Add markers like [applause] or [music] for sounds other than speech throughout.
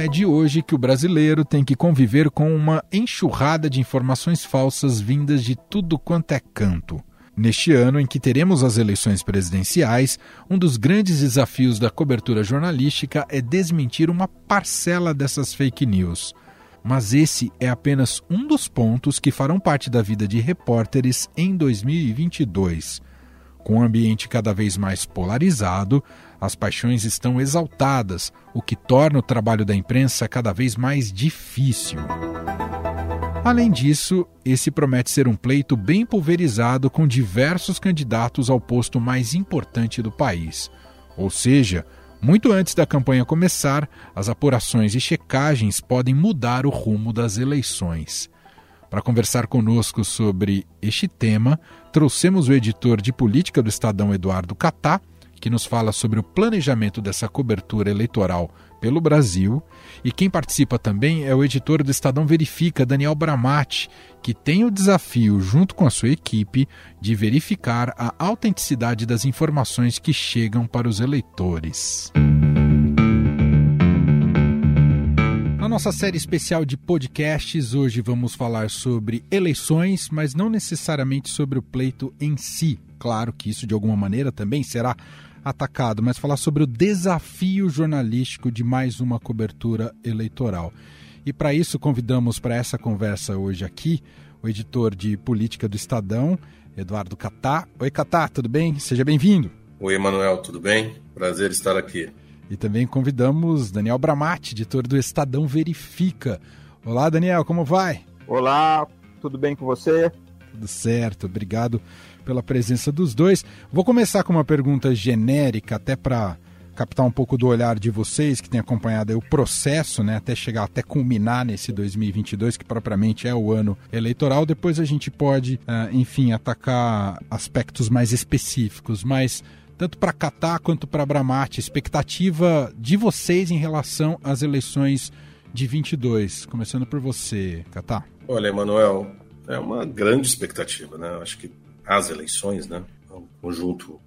é de hoje que o brasileiro tem que conviver com uma enxurrada de informações falsas vindas de tudo quanto é canto. Neste ano em que teremos as eleições presidenciais, um dos grandes desafios da cobertura jornalística é desmentir uma parcela dessas fake news. Mas esse é apenas um dos pontos que farão parte da vida de repórteres em 2022. Com o ambiente cada vez mais polarizado, as paixões estão exaltadas, o que torna o trabalho da imprensa cada vez mais difícil. Além disso, esse promete ser um pleito bem pulverizado com diversos candidatos ao posto mais importante do país. Ou seja, muito antes da campanha começar, as apurações e checagens podem mudar o rumo das eleições. Para conversar conosco sobre este tema, trouxemos o editor de política do Estadão, Eduardo Catá, que nos fala sobre o planejamento dessa cobertura eleitoral pelo Brasil. E quem participa também é o editor do Estadão Verifica, Daniel Bramati, que tem o desafio, junto com a sua equipe, de verificar a autenticidade das informações que chegam para os eleitores. Na nossa série especial de podcasts, hoje vamos falar sobre eleições, mas não necessariamente sobre o pleito em si. Claro que isso de alguma maneira também será atacado, mas falar sobre o desafio jornalístico de mais uma cobertura eleitoral. E para isso convidamos para essa conversa hoje aqui o editor de política do Estadão, Eduardo Catá. Oi, Catá, tudo bem? Seja bem-vindo. Oi, Emanuel, tudo bem? Prazer estar aqui. E também convidamos Daniel Bramati, editor do Estadão Verifica. Olá, Daniel, como vai? Olá, tudo bem com você? Tudo certo, obrigado pela presença dos dois. Vou começar com uma pergunta genérica, até para captar um pouco do olhar de vocês que têm acompanhado o processo, né, até chegar, até culminar nesse 2022, que propriamente é o ano eleitoral. Depois a gente pode, uh, enfim, atacar aspectos mais específicos, mas tanto para Catar quanto para Bramati, expectativa de vocês em relação às eleições de 22, começando por você, Catar. Olha, Emanuel, é uma grande expectativa, né? Acho que as eleições, né? É um conjunto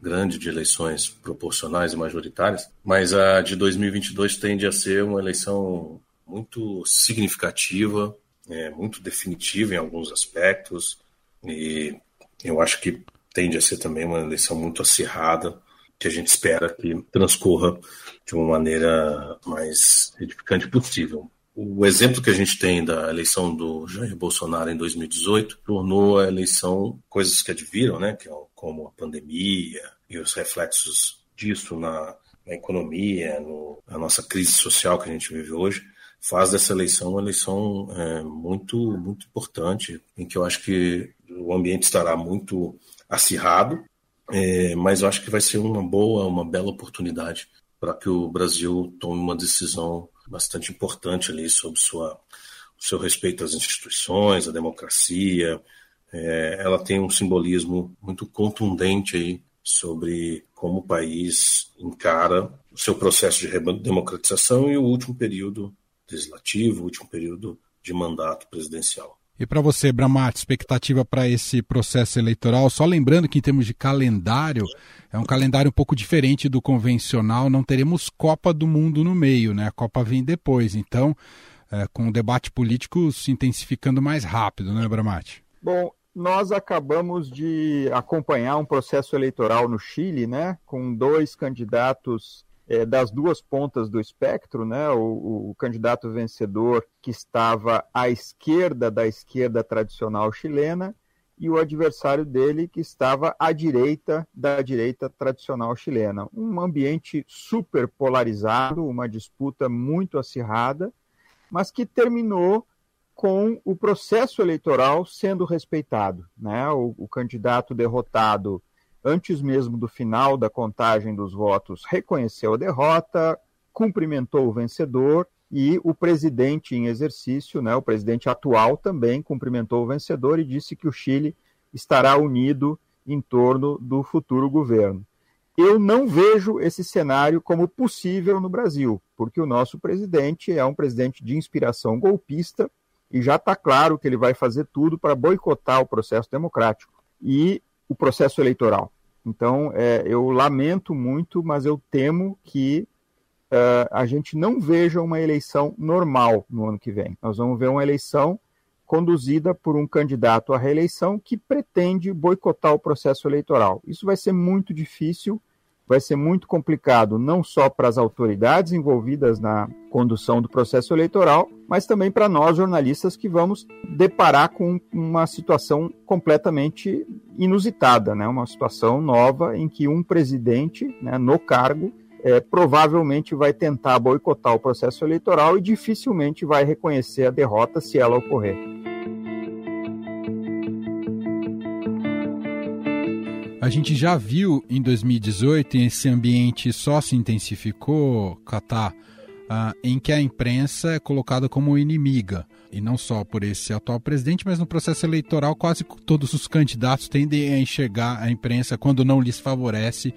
grande de eleições proporcionais e majoritárias, mas a de 2022 tende a ser uma eleição muito significativa, é, muito definitiva em alguns aspectos, e eu acho que tende a ser também uma eleição muito acirrada, que a gente espera que transcorra de uma maneira mais edificante possível. O exemplo que a gente tem da eleição do Jair Bolsonaro em 2018 tornou a eleição coisas que adviram, né, é como a pandemia e os reflexos disso na, na economia, no, na nossa crise social que a gente vive hoje, faz dessa eleição uma eleição é, muito muito importante, em que eu acho que o ambiente estará muito acirrado, é, mas eu acho que vai ser uma boa, uma bela oportunidade para que o Brasil tome uma decisão bastante importante ali sobre sua, o seu respeito às instituições, à democracia. É, ela tem um simbolismo muito contundente aí sobre como o país encara o seu processo de democratização e o último período legislativo, o último período de mandato presidencial. E para você, Bramati, expectativa para esse processo eleitoral? Só lembrando que, em termos de calendário, é um calendário um pouco diferente do convencional. Não teremos Copa do Mundo no meio, né? A Copa vem depois. Então, é, com o debate político se intensificando mais rápido, né, Bramati? Bom, nós acabamos de acompanhar um processo eleitoral no Chile, né? Com dois candidatos é, das duas pontas do espectro, né? O, o, candidato vencedor que estava à esquerda da esquerda tradicional chilena e o adversário dele que estava à direita da direita tradicional chilena. Um ambiente super polarizado, uma disputa muito acirrada, mas que terminou com o processo eleitoral sendo respeitado. Né? O, o candidato derrotado antes mesmo do final da contagem dos votos, reconheceu a derrota, cumprimentou o vencedor e o presidente em exercício, né, o presidente atual, também cumprimentou o vencedor e disse que o Chile estará unido em torno do futuro governo. Eu não vejo esse cenário como possível no Brasil, porque o nosso presidente é um presidente de inspiração golpista e já está claro que ele vai fazer tudo para boicotar o processo democrático. E o processo eleitoral. Então, é, eu lamento muito, mas eu temo que uh, a gente não veja uma eleição normal no ano que vem. Nós vamos ver uma eleição conduzida por um candidato à reeleição que pretende boicotar o processo eleitoral. Isso vai ser muito difícil vai ser muito complicado, não só para as autoridades envolvidas na condução do processo eleitoral, mas também para nós, jornalistas, que vamos deparar com uma situação completamente inusitada, né? uma situação nova em que um presidente né, no cargo é, provavelmente vai tentar boicotar o processo eleitoral e dificilmente vai reconhecer a derrota se ela ocorrer. A gente já viu em 2018, e esse ambiente só se intensificou, Catar, uh, em que a imprensa é colocada como inimiga. E não só por esse atual presidente, mas no processo eleitoral quase todos os candidatos tendem a enxergar a imprensa, quando não lhes favorece,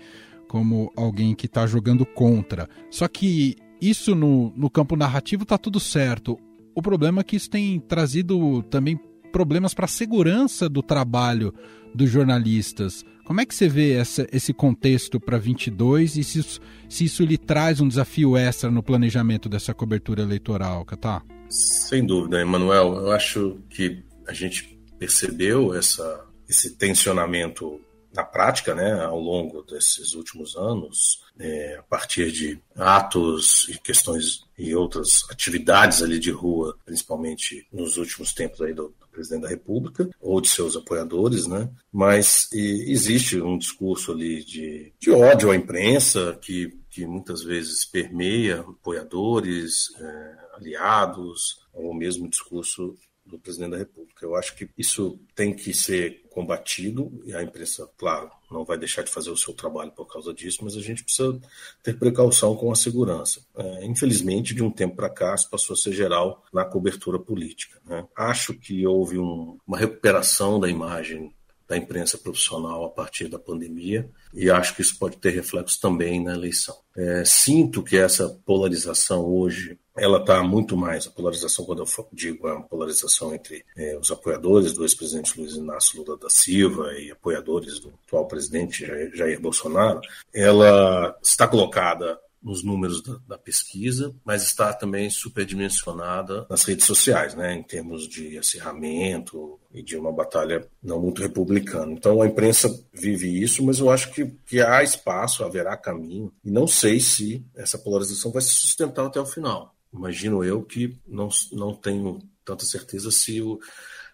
como alguém que está jogando contra. Só que isso no, no campo narrativo está tudo certo. O problema é que isso tem trazido também problemas para a segurança do trabalho dos jornalistas. Como é que você vê essa, esse contexto para 22 e se isso, se isso lhe traz um desafio extra no planejamento dessa cobertura eleitoral, Catá? Sem dúvida, Emanuel. Eu acho que a gente percebeu essa, esse tensionamento na prática, né, ao longo desses últimos anos, é, a partir de atos e questões e outras atividades ali de rua, principalmente nos últimos tempos aí do, presidente da República ou de seus apoiadores, né? Mas existe um discurso ali de, de ódio à imprensa que, que muitas vezes permeia apoiadores, é, aliados, ou mesmo discurso do presidente da República. Eu acho que isso tem que ser combatido e a imprensa, claro, não vai deixar de fazer o seu trabalho por causa disso, mas a gente precisa ter precaução com a segurança. É, infelizmente, de um tempo para cá, isso passou a ser geral na cobertura política. Né? Acho que houve um, uma recuperação da imagem da imprensa profissional a partir da pandemia e acho que isso pode ter reflexo também na eleição. É, sinto que essa polarização hoje ela está muito mais, a polarização, quando eu digo a polarização entre é, os apoiadores do ex-presidente Luiz Inácio Lula da Silva e apoiadores do atual presidente Jair, Jair Bolsonaro, ela está colocada nos números da, da, pesquisa, mas está também superdimensionada nas redes sociais, né, em termos de acirramento e de uma batalha não muito republicana. Então a imprensa vive isso, mas eu acho que, que há espaço, haverá caminho, e não sei se essa polarização vai se sustentar até o final imagino eu que não, não tenho tanta certeza se, o,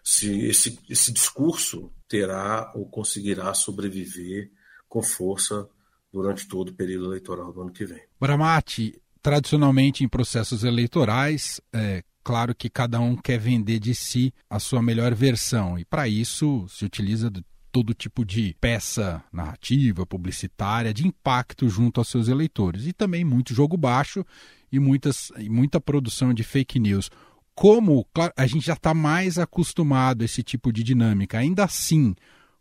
se esse, esse discurso terá ou conseguirá sobreviver com força durante todo o período eleitoral do ano que vem. Bramati, tradicionalmente em processos eleitorais, é claro que cada um quer vender de si a sua melhor versão e para isso se utiliza de todo tipo de peça narrativa, publicitária, de impacto junto aos seus eleitores e também muito jogo baixo e, muitas, e muita produção de fake news. Como claro, a gente já está mais acostumado a esse tipo de dinâmica, ainda assim,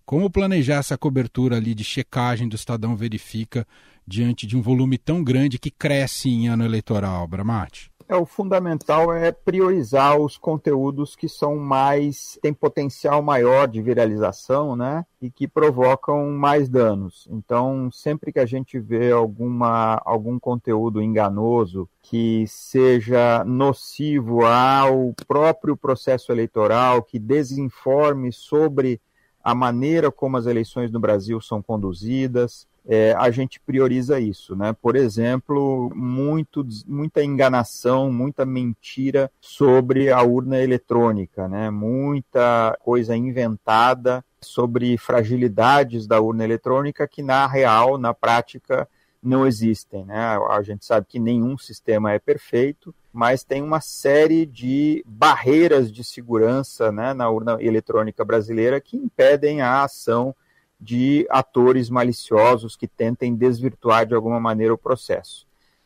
como planejar essa cobertura ali de checagem do Estadão Verifica diante de um volume tão grande que cresce em ano eleitoral, Bramati? É, o fundamental é priorizar os conteúdos que são mais têm potencial maior de viralização, né? E que provocam mais danos. Então, sempre que a gente vê alguma algum conteúdo enganoso que seja nocivo ao próprio processo eleitoral, que desinforme sobre a maneira como as eleições no Brasil são conduzidas, é, a gente prioriza isso, né? Por exemplo, muito, muita enganação, muita mentira sobre a urna eletrônica, né? Muita coisa inventada sobre fragilidades da urna eletrônica que na real, na prática, não existem, né? A gente sabe que nenhum sistema é perfeito, mas tem uma série de barreiras de segurança né, na urna eletrônica brasileira que impedem a ação de atores maliciosos que tentem desvirtuar de alguma maneira o processo.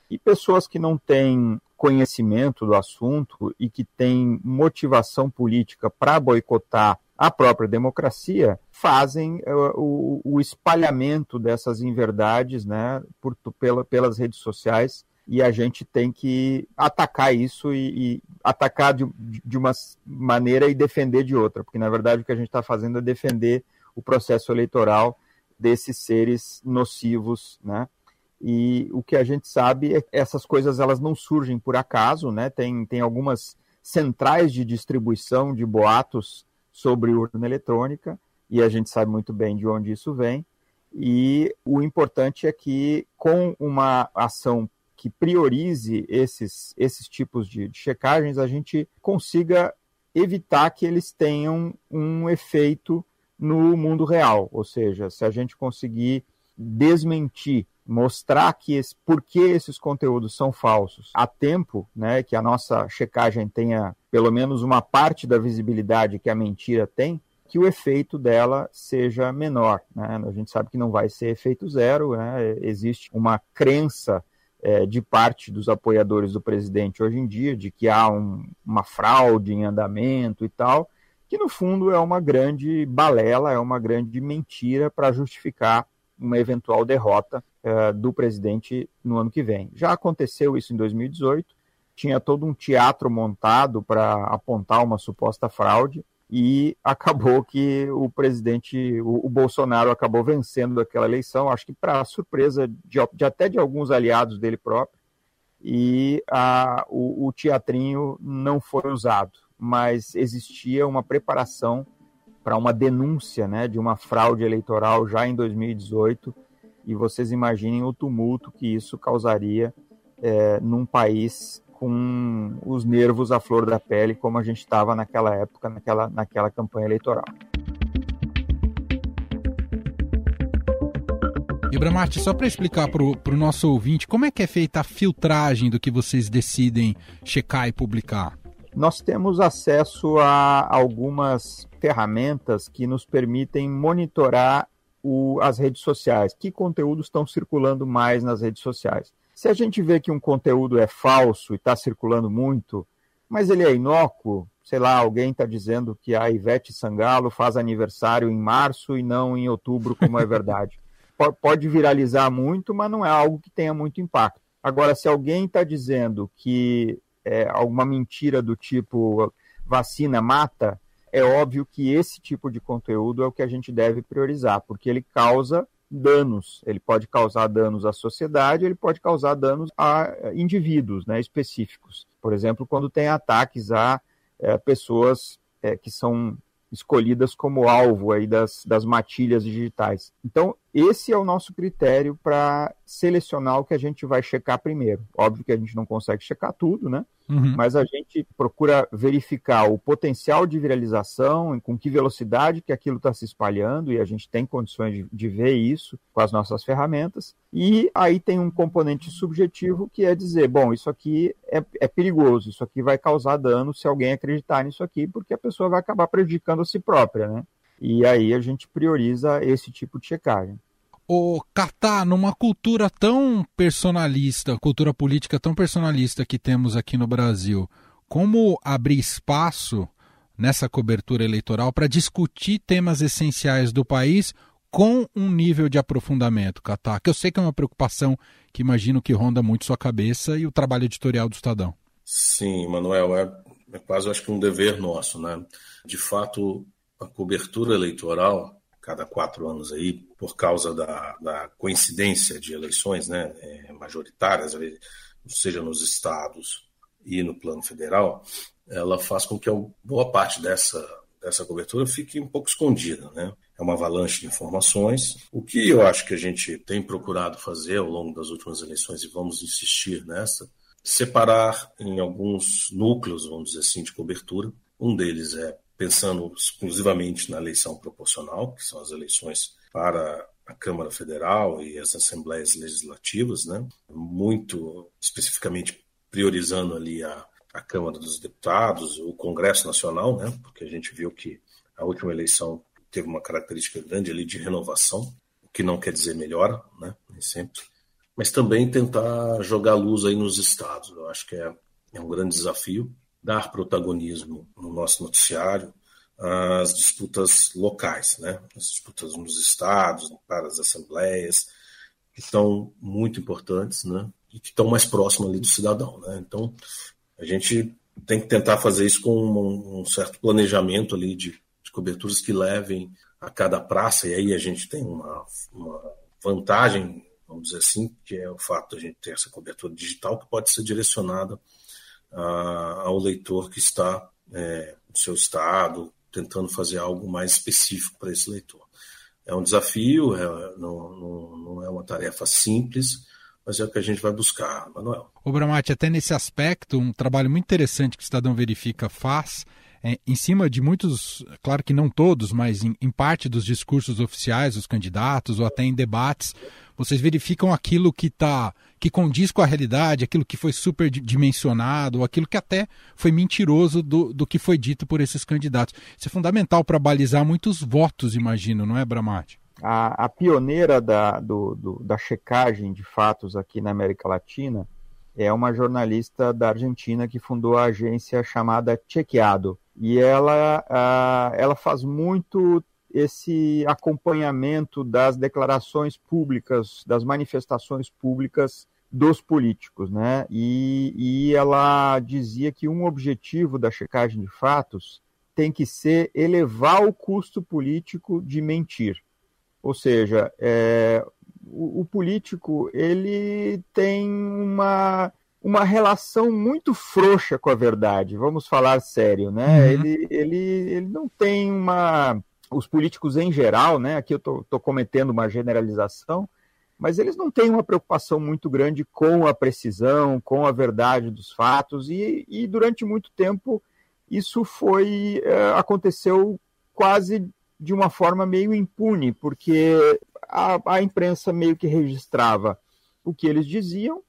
E pessoas que não têm conhecimento do assunto e que têm motivação política para boicotar a própria democracia fazem uh, o, o, espalhamento dessas inverdades né, por, pela, pelas redes sociais e a gente tem que atacar isso e, e atacar de, de, uma maneira e defender de outra, porque na verdade o que a gente está fazendo é defender o processo eleitoral desses seres nocivos, né? E o que a gente sabe é que essas coisas elas não surgem por acaso, né? Tem, tem algumas centrais de distribuição de boatos sobre urna eletrônica e a gente sabe muito bem de onde isso vem. E o importante é que, com uma ação que priorize esses, esses tipos de, de checagens, a gente consiga evitar que eles tenham um efeito no mundo real. Ou seja, se a gente conseguir desmentir, mostrar que esse, por que esses conteúdos são falsos a tempo, né, que a nossa checagem tenha pelo menos uma parte da visibilidade que a mentira tem, que o efeito dela seja menor. Né? A gente sabe que não vai ser efeito zero, né? existe uma crença é, de parte dos apoiadores do presidente hoje em dia de que há um, uma fraude em andamento e tal, que no fundo é uma grande balela, é uma grande mentira para justificar uma eventual derrota é, do presidente no ano que vem. Já aconteceu isso em 2018, tinha todo um teatro montado para apontar uma suposta fraude e [laughs] acabou que o presidente, o, o Bolsonaro acabou vencendo aquela eleição, acho que para surpresa de, de, até de alguns aliados dele próprio, e a, o, o teatrinho não foi usado, mas existia uma preparação para uma denúncia né, de uma fraude eleitoral já em 2018, e vocês imaginem o tumulto que isso causaria é, num país com os nervos à flor da pele, como a gente estava naquela época, naquela, naquela campanha eleitoral. Ibramarte, só para explicar para o nosso ouvinte, como é que é feita a filtragem do que vocês decidem checar e publicar? Nós temos acesso a algumas ferramentas que nos permitem monitorar o, as redes sociais, que conteúdos estão circulando mais nas redes sociais. Se a gente vê que um conteúdo é falso e está circulando muito, mas ele é inócuo, sei lá, alguém está dizendo que a Ivete Sangalo faz aniversário em março e não em outubro, como é verdade. [laughs] Pode viralizar muito, mas não é algo que tenha muito impacto. Agora, se alguém está dizendo que é alguma mentira do tipo vacina mata, é óbvio que esse tipo de conteúdo é o que a gente deve priorizar, porque ele causa danos. Ele pode causar danos à sociedade, ele pode causar danos a indivíduos né, específicos. Por exemplo, quando tem ataques a é, pessoas é, que são escolhidas como alvo aí das, das matilhas digitais. Então, esse é o nosso critério para selecionar o que a gente vai checar primeiro. Óbvio que a gente não consegue checar tudo, né? Uhum. Mas a gente procura verificar o potencial de viralização, com que velocidade que aquilo está se espalhando, e a gente tem condições de, de, ver isso com as nossas ferramentas. E aí tem um componente subjetivo que é dizer, bom, isso aqui é, é perigoso, isso aqui vai causar dano se alguém acreditar nisso aqui, porque a pessoa vai acabar prejudicando a si própria, né? E aí a gente prioriza esse tipo de checagem o Catar, numa cultura tão personalista, cultura política tão personalista que temos aqui no Brasil, como abrir espaço nessa cobertura eleitoral para discutir temas essenciais do país com um nível de aprofundamento, Catar? Que eu sei que é uma preocupação que imagino que ronda muito sua cabeça e o trabalho editorial do Estadão. Sim, Manuel, é, é quase acho que um dever nosso, né? De fato, a cobertura eleitoral cada quatro anos aí, por causa da, da coincidência de eleições né, é, majoritárias, seja nos estados e no plano federal, ela faz com que boa parte dessa, dessa cobertura fique um pouco escondida. Né? É uma avalanche de informações. O que eu acho que a gente tem procurado fazer ao longo das últimas eleições, e vamos insistir nessa, separar em alguns núcleos, vamos dizer assim, de cobertura. Um deles é pensando exclusivamente na eleição proporcional, que são as eleições para a Câmara Federal e as assembleias legislativas, né? muito especificamente priorizando ali a, a Câmara dos Deputados, o Congresso Nacional, né? porque a gente viu que a última eleição teve uma característica grande ali de renovação, o que não quer dizer melhora, né? nem sempre, mas também tentar jogar luz aí nos estados. Eu acho que é, é um grande desafio dar protagonismo no nosso noticiário às disputas locais, né? as disputas nos estados, para as assembleias, que estão muito importantes né? e que estão mais próximas ali do cidadão. Né? Então, a gente tem que tentar fazer isso com um certo planejamento ali de, de, coberturas que levem a cada praça, e aí a gente tem uma, uma vantagem vamos dizer assim, que é o fato de a gente ter essa cobertura digital que pode ser direcionada a, ao leitor que está é, no seu estado, tentando fazer algo mais específico para esse leitor. É um desafio, é, não, não, não, é uma tarefa simples, mas é o que a gente vai buscar, Manuel. O Bramati, até nesse aspecto, um trabalho muito interessante que o Estadão Verifica faz é, em cima de muitos, claro que não todos, mas em, em, parte dos discursos oficiais dos candidatos ou até em debates, vocês verificam aquilo que tá, que condiz com a realidade, aquilo que foi superdimensionado, aquilo que até foi mentiroso do, do que foi dito por esses candidatos. Isso é fundamental para balizar muitos votos, imagino, não é, Bramati? A, a pioneira da, do, do, da checagem de fatos aqui na América Latina é uma jornalista da Argentina que fundou a agência chamada Chequeado e ela, ela faz muito esse acompanhamento das declarações públicas, das manifestações públicas dos políticos, né? E, e ela dizia que um objetivo da checagem de fatos tem que ser elevar o custo político de mentir. Ou seja, é, o, o político ele tem uma uma relação muito frouxa com a verdade, vamos falar sério, né? Uhum. Ele, ele, ele não tem uma. Os políticos em geral, né? Aqui eu estou cometendo uma generalização, mas eles não têm uma preocupação muito grande com a precisão, com a verdade dos fatos, e, e durante muito tempo isso foi. É, aconteceu quase de uma forma meio impune, porque a, a imprensa meio que registrava o que eles diziam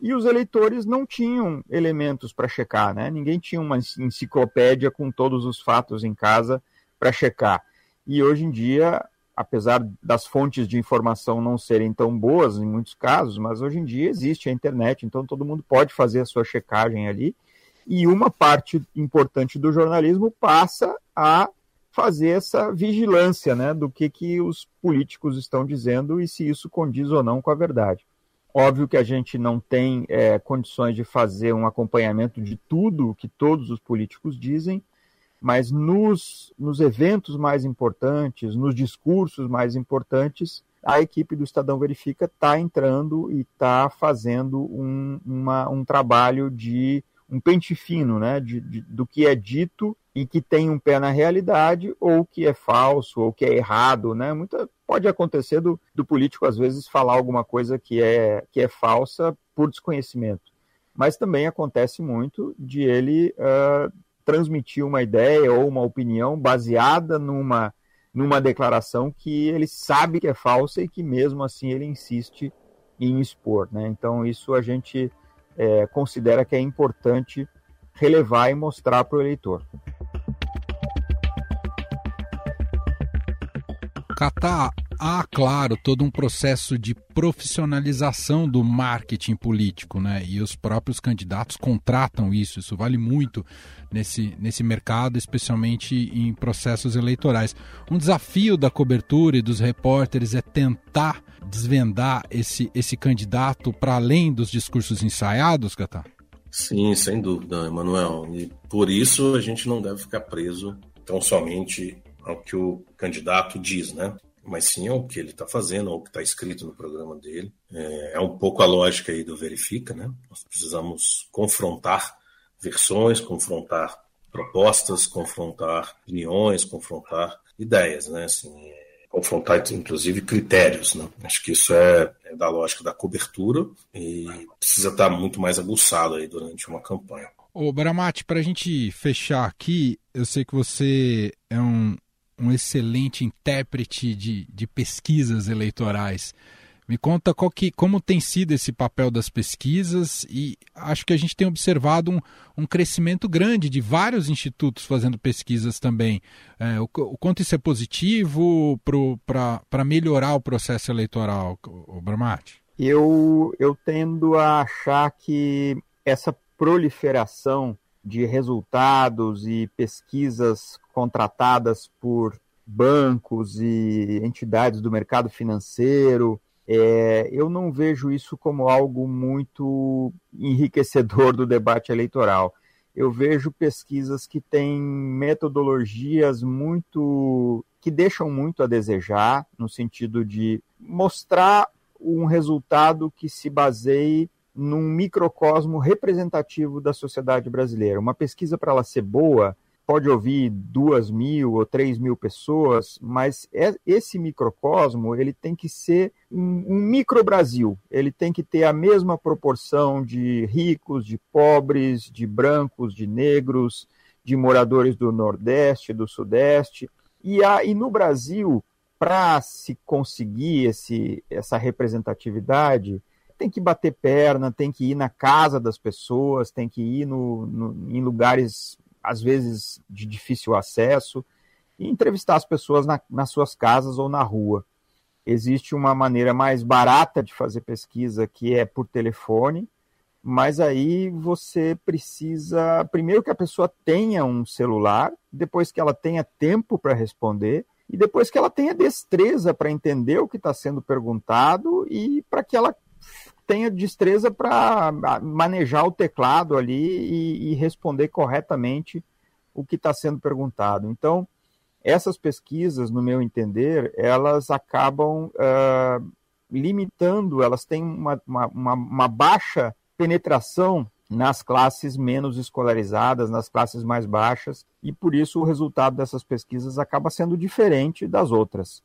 e os eleitores não tinham elementos para checar, né? Ninguém tinha uma enciclopédia com todos os fatos em casa para checar. E hoje em dia, apesar das fontes de informação não serem tão boas em muitos casos, mas hoje em dia existe a internet, então todo mundo pode fazer a sua checagem ali. E uma parte importante do jornalismo passa a fazer essa vigilância né, do que, que os políticos estão dizendo e se isso condiz ou não com a verdade. Óbvio que a gente não tem é, condições de fazer um acompanhamento de tudo que todos os políticos dizem, mas nos, nos eventos mais importantes, nos discursos mais importantes, a equipe do Estadão Verifica está entrando e está fazendo um, uma, um trabalho de um pente fino né, de, de, do que é dito e que tem um pé na realidade, ou que é falso, ou que é errado. Né? Muita, pode acontecer do, do político, às vezes, falar alguma coisa que é, que é falsa por desconhecimento. Mas também acontece muito de ele uh, transmitir uma ideia ou uma opinião baseada numa, numa declaração que ele sabe que é falsa e que mesmo assim ele insiste em expor. Né? Então, isso a gente é, considera que é importante relevar e mostrar para o eleitor. Catar, há, claro, todo um processo de profissionalização do marketing político, né? E os próprios candidatos contratam isso. Isso vale muito nesse, nesse mercado, especialmente em processos eleitorais. Um desafio da cobertura e dos repórteres é tentar desvendar esse, esse candidato para além dos discursos ensaiados, Catar? Sim, sem dúvida, Emanuel. E por isso a gente não deve ficar preso tão somente ao que o candidato diz, né? Mas sim ao que ele está fazendo, ao que está escrito no programa dele. É, é, um pouco a lógica aí do verifica, né? Nós precisamos confrontar versões, confrontar propostas, confrontar opiniões, confrontar ideias, né? Assim, é, confrontar inclusive critérios, né? Acho que isso é, é da lógica da cobertura e precisa estar muito mais aguçado aí durante uma campanha. Ô Bramati, para a gente fechar aqui, eu sei que você é um, um excelente intérprete de, de pesquisas eleitorais. Me conta que, como tem sido esse papel das pesquisas e acho que a gente tem observado um, um crescimento grande de vários institutos fazendo pesquisas também. É, o, o, quanto isso é positivo para melhorar o processo eleitoral, o Bramati? Eu, eu tendo a achar que essa proliferação de resultados e pesquisas contratadas por bancos e entidades do mercado financeiro. É, eu não vejo isso como algo muito enriquecedor do debate eleitoral. Eu vejo pesquisas que têm metodologias muito que deixam muito a desejar, no sentido de mostrar um resultado que se baseie num microcosmo representativo da sociedade brasileira. Uma pesquisa, para ela ser boa, pode ouvir duas mil ou três mil pessoas, mas é, esse microcosmo ele tem que ser um, micro Brasil. Ele tem que ter a mesma proporção de ricos, de pobres, de brancos, de negros, de moradores do Nordeste, do Sudeste. E, a, e no Brasil, para se conseguir esse, essa representatividade, tem que bater perna, tem que ir na casa das pessoas, tem que ir no, no, em lugares, às vezes, de difícil acesso, e entrevistar as pessoas na, nas suas casas ou na rua. Existe uma maneira mais barata de fazer pesquisa, que é por telefone, mas aí você precisa, primeiro que a pessoa tenha um celular, depois que ela tenha tempo para responder, e depois que ela tenha destreza para entender o que está sendo perguntado e para que ela tenha destreza para manejar o teclado ali e, e responder corretamente o que está sendo perguntado. Então, essas pesquisas, no meu entender, elas acabam uh, limitando, elas têm uma, uma, uma, uma baixa penetração nas classes menos escolarizadas, nas classes mais baixas, e por isso o resultado dessas pesquisas acaba sendo diferente das outras.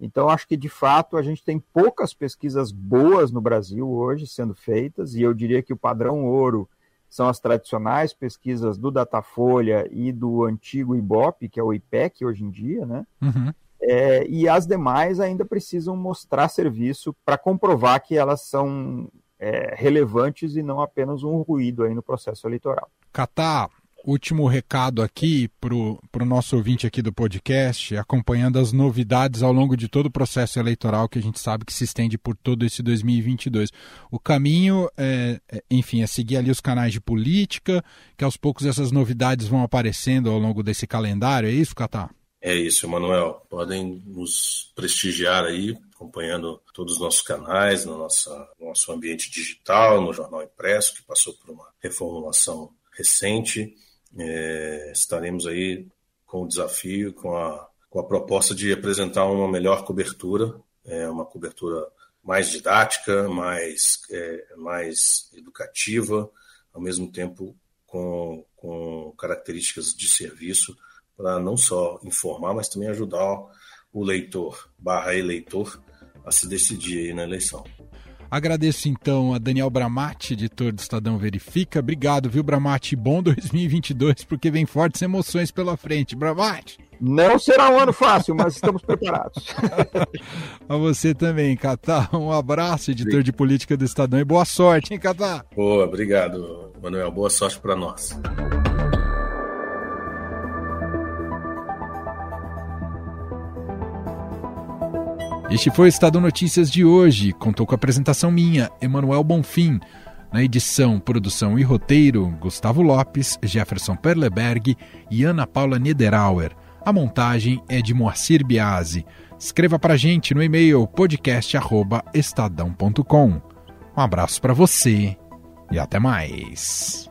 Então, acho que de fato a gente tem poucas pesquisas boas no Brasil hoje sendo feitas, e eu diria que o padrão ouro são as tradicionais pesquisas do Datafolha e do antigo IBOP, que é o IPEC hoje em dia, né? Uhum. É, e as demais ainda precisam mostrar serviço para comprovar que elas são é, relevantes e não apenas um ruído aí no processo eleitoral. Catar, último recado aqui para o nosso ouvinte aqui do podcast, acompanhando as novidades ao longo de todo o processo eleitoral que a gente sabe que se estende por todo esse 2022. O caminho, é, é, enfim, é seguir ali os canais de política, que aos poucos essas novidades vão aparecendo ao longo desse calendário, é isso, Catar? É isso, Manuel. Podem nos prestigiar aí, acompanhando todos os nossos canais, no nosso, nosso ambiente digital, no jornal impresso, que passou por uma reformulação recente. É, estaremos aí com o desafio, com a, com a proposta de apresentar uma melhor cobertura, é, uma cobertura mais didática, mais, é, mais educativa, ao mesmo tempo com, com características de serviço para não só informar, mas também ajudar o leitor barra eleitor a se decidir aí na eleição. Agradeço então a Daniel Bramati, editor do Estadão Verifica. Obrigado, viu, Bramati? Bom [laughs] 2022, porque vem fortes emoções pela frente. Bramati! Não será um ano fácil, mas estamos preparados. [laughs] a você também, Catá. Um abraço, editor Sim. de política do Estadão, e boa sorte, hein, Catá? Boa, obrigado, Manuel. Boa sorte para nós. Este foi o Estado Notícias de hoje. Contou com a apresentação minha, Emanuel Bonfim. Na edição, produção e roteiro, Gustavo Lopes, Jefferson Perleberg e Ana Paula Niederauer. A montagem é de Moacir Biasi. Escreva para gente no e-mail podcast@estadão.com. Um abraço para você e até mais.